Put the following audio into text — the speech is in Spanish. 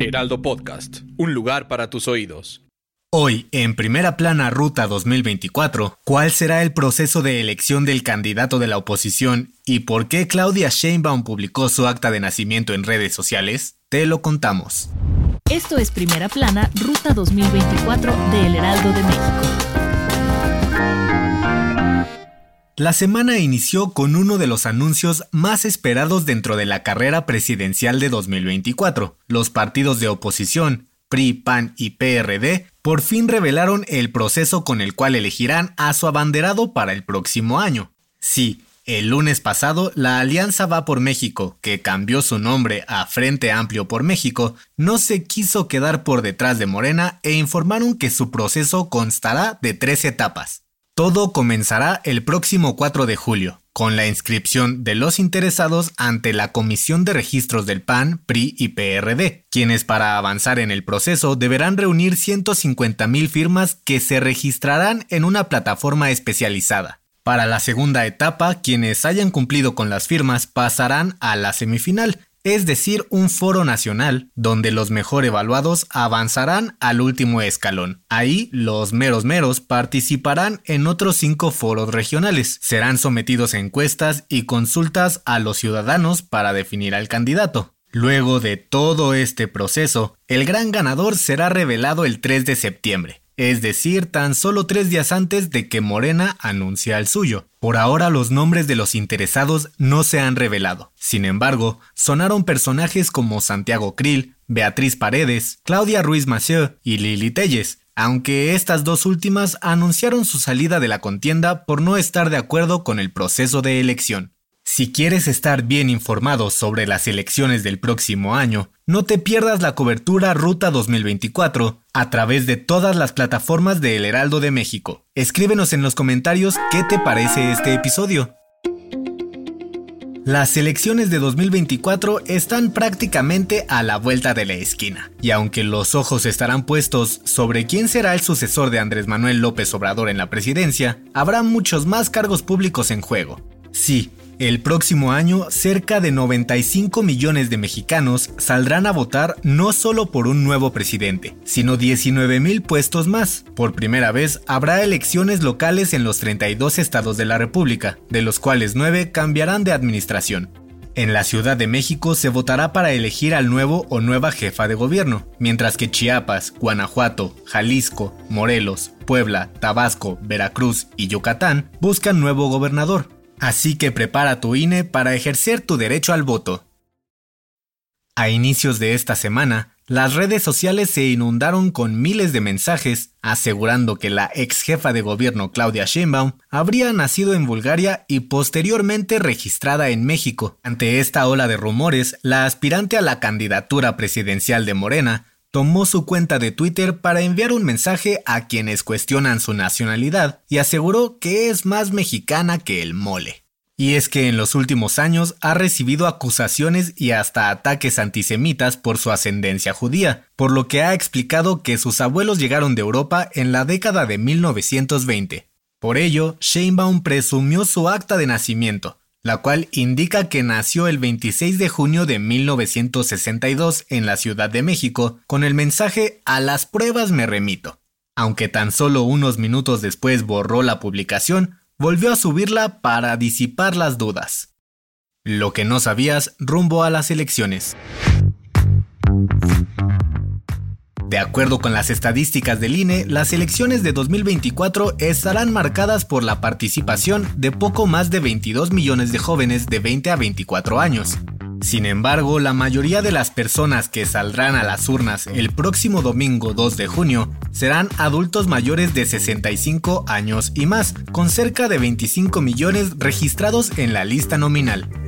Heraldo Podcast, un lugar para tus oídos. Hoy, en Primera Plana Ruta 2024, ¿cuál será el proceso de elección del candidato de la oposición y por qué Claudia Sheinbaum publicó su acta de nacimiento en redes sociales? Te lo contamos. Esto es Primera Plana Ruta 2024 de El Heraldo de México. La semana inició con uno de los anuncios más esperados dentro de la carrera presidencial de 2024. Los partidos de oposición, PRI, PAN y PRD, por fin revelaron el proceso con el cual elegirán a su abanderado para el próximo año. Sí, el lunes pasado, la Alianza Va por México, que cambió su nombre a Frente Amplio por México, no se quiso quedar por detrás de Morena e informaron que su proceso constará de tres etapas. Todo comenzará el próximo 4 de julio, con la inscripción de los interesados ante la Comisión de Registros del PAN, PRI y PRD, quienes para avanzar en el proceso deberán reunir 150.000 firmas que se registrarán en una plataforma especializada. Para la segunda etapa, quienes hayan cumplido con las firmas pasarán a la semifinal, es decir, un foro nacional, donde los mejor evaluados avanzarán al último escalón. Ahí, los meros meros participarán en otros cinco foros regionales. Serán sometidos a encuestas y consultas a los ciudadanos para definir al candidato. Luego de todo este proceso, el gran ganador será revelado el 3 de septiembre es decir, tan solo tres días antes de que Morena anuncie al suyo. Por ahora los nombres de los interesados no se han revelado. Sin embargo, sonaron personajes como Santiago Krill, Beatriz Paredes, Claudia Ruiz Massieu y Lili Telles, aunque estas dos últimas anunciaron su salida de la contienda por no estar de acuerdo con el proceso de elección. Si quieres estar bien informado sobre las elecciones del próximo año, no te pierdas la cobertura Ruta 2024 a través de todas las plataformas de El Heraldo de México. Escríbenos en los comentarios qué te parece este episodio. Las elecciones de 2024 están prácticamente a la vuelta de la esquina, y aunque los ojos estarán puestos sobre quién será el sucesor de Andrés Manuel López Obrador en la presidencia, habrá muchos más cargos públicos en juego. Sí, el próximo año, cerca de 95 millones de mexicanos saldrán a votar no solo por un nuevo presidente, sino 19 mil puestos más. Por primera vez, habrá elecciones locales en los 32 estados de la República, de los cuales 9 cambiarán de administración. En la Ciudad de México se votará para elegir al nuevo o nueva jefa de gobierno, mientras que Chiapas, Guanajuato, Jalisco, Morelos, Puebla, Tabasco, Veracruz y Yucatán buscan nuevo gobernador. Así que prepara tu INE para ejercer tu derecho al voto. A inicios de esta semana, las redes sociales se inundaron con miles de mensajes asegurando que la ex jefa de gobierno Claudia Sheinbaum habría nacido en Bulgaria y posteriormente registrada en México. Ante esta ola de rumores, la aspirante a la candidatura presidencial de Morena tomó su cuenta de Twitter para enviar un mensaje a quienes cuestionan su nacionalidad y aseguró que es más mexicana que el mole. Y es que en los últimos años ha recibido acusaciones y hasta ataques antisemitas por su ascendencia judía, por lo que ha explicado que sus abuelos llegaron de Europa en la década de 1920. Por ello, Sheinbaum presumió su acta de nacimiento, la cual indica que nació el 26 de junio de 1962 en la Ciudad de México con el mensaje A las pruebas me remito. Aunque tan solo unos minutos después borró la publicación, volvió a subirla para disipar las dudas. Lo que no sabías rumbo a las elecciones. De acuerdo con las estadísticas del INE, las elecciones de 2024 estarán marcadas por la participación de poco más de 22 millones de jóvenes de 20 a 24 años. Sin embargo, la mayoría de las personas que saldrán a las urnas el próximo domingo 2 de junio serán adultos mayores de 65 años y más, con cerca de 25 millones registrados en la lista nominal.